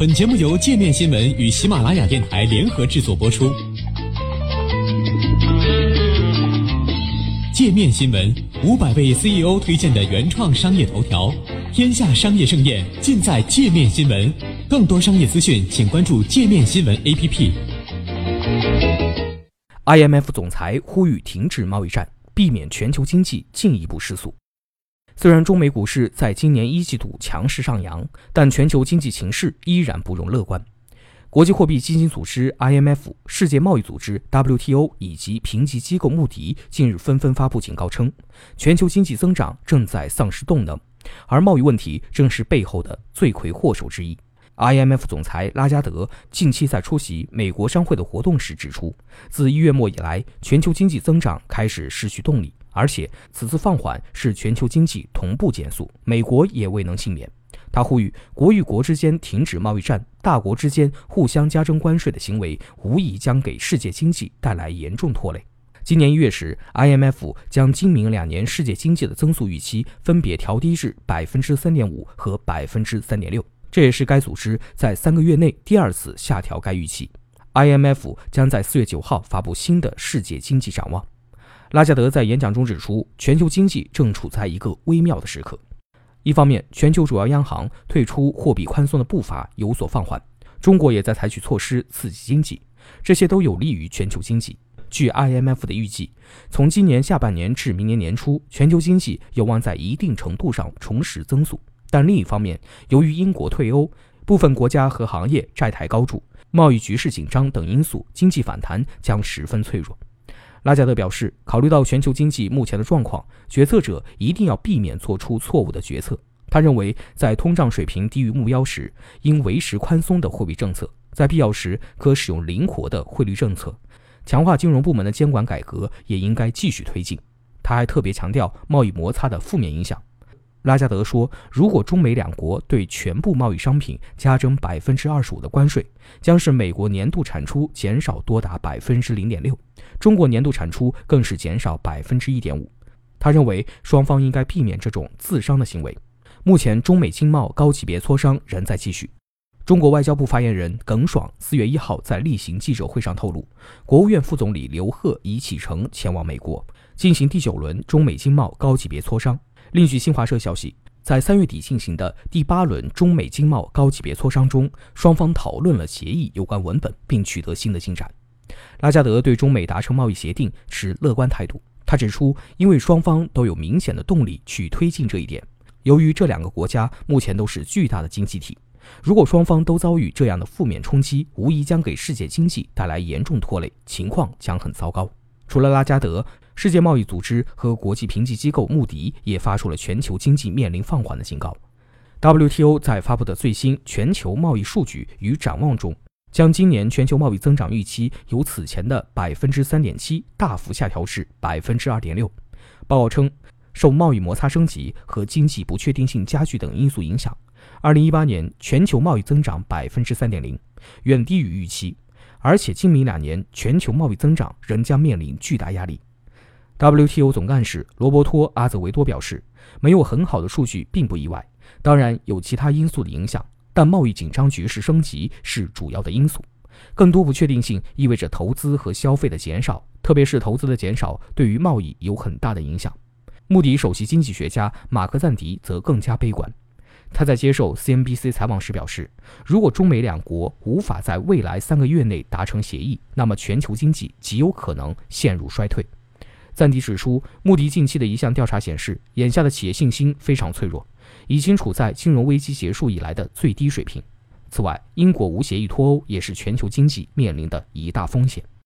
本节目由界面新闻与喜马拉雅电台联合制作播出。界面新闻五百位 CEO 推荐的原创商业头条，天下商业盛宴尽在界面新闻。更多商业资讯，请关注界面新闻 APP。IMF 总裁呼吁停止贸易战，避免全球经济进一步失速。虽然中美股市在今年一季度强势上扬，但全球经济形势依然不容乐观。国际货币基金组织 （IMF）、世界贸易组织 （WTO） 以及评级机构穆迪近日纷纷发布警告称，全球经济增长正在丧失动能，而贸易问题正是背后的罪魁祸首之一。IMF 总裁拉加德近期在出席美国商会的活动时指出，自一月末以来，全球经济增长开始失去动力，而且此次放缓是全球经济同步减速，美国也未能幸免。他呼吁国与国之间停止贸易战，大国之间互相加征关税的行为，无疑将给世界经济带来严重拖累。今年一月时，IMF 将今明两年世界经济的增速预期分别调低至百分之三点五和百分之三点六。这也是该组织在三个月内第二次下调该预期。IMF 将在四月九号发布新的世界经济展望。拉加德在演讲中指出，全球经济正处在一个微妙的时刻。一方面，全球主要央行退出货币宽松的步伐有所放缓，中国也在采取措施刺激经济，这些都有利于全球经济。据 IMF 的预计，从今年下半年至明年年初，全球经济有望在一定程度上重拾增速。但另一方面，由于英国退欧，部分国家和行业债台高筑，贸易局势紧张等因素，经济反弹将十分脆弱。拉加德表示，考虑到全球经济目前的状况，决策者一定要避免做出错误的决策。他认为，在通胀水平低于目标时，应维持宽松的货币政策，在必要时可使用灵活的汇率政策。强化金融部门的监管改革也应该继续推进。他还特别强调贸易摩擦的负面影响。拉加德说，如果中美两国对全部贸易商品加征百分之二十五的关税，将使美国年度产出减少多达百分之零点六，中国年度产出更是减少百分之一点五。他认为双方应该避免这种自伤的行为。目前，中美经贸高级别磋商仍在继续。中国外交部发言人耿爽四月一号在例行记者会上透露，国务院副总理刘鹤已启程前往美国，进行第九轮中美经贸高级别磋商。另据新华社消息，在三月底进行的第八轮中美经贸高级别磋商中，双方讨论了协议有关文本，并取得新的进展。拉加德对中美达成贸易协定持乐观态度。他指出，因为双方都有明显的动力去推进这一点，由于这两个国家目前都是巨大的经济体，如果双方都遭遇这样的负面冲击，无疑将给世界经济带来严重拖累，情况将很糟糕。除了拉加德。世界贸易组织和国际评级机构穆迪也发出了全球经济面临放缓的警告。WTO 在发布的最新全球贸易数据与展望中，将今年全球贸易增长预期由此前的百分之三点七大幅下调至百分之二点六。报告称，受贸易摩擦升级和经济不确定性加剧等因素影响，二零一八年全球贸易增长百分之三点零，远低于预期，而且今明两年全球贸易增长仍将面临巨大压力。WTO 总干事罗伯托·阿泽维多表示，没有很好的数据并不意外，当然有其他因素的影响，但贸易紧张局势升级是主要的因素。更多不确定性意味着投资和消费的减少，特别是投资的减少对于贸易有很大的影响。穆迪首席经济学家马克赞迪则更加悲观，他在接受 CNBC 采访时表示，如果中美两国无法在未来三个月内达成协议，那么全球经济极有可能陷入衰退。赞迪指出，穆迪近期的一项调查显示，眼下的企业信心非常脆弱，已经处在金融危机结束以来的最低水平。此外，英国无协议脱欧也是全球经济面临的一大风险。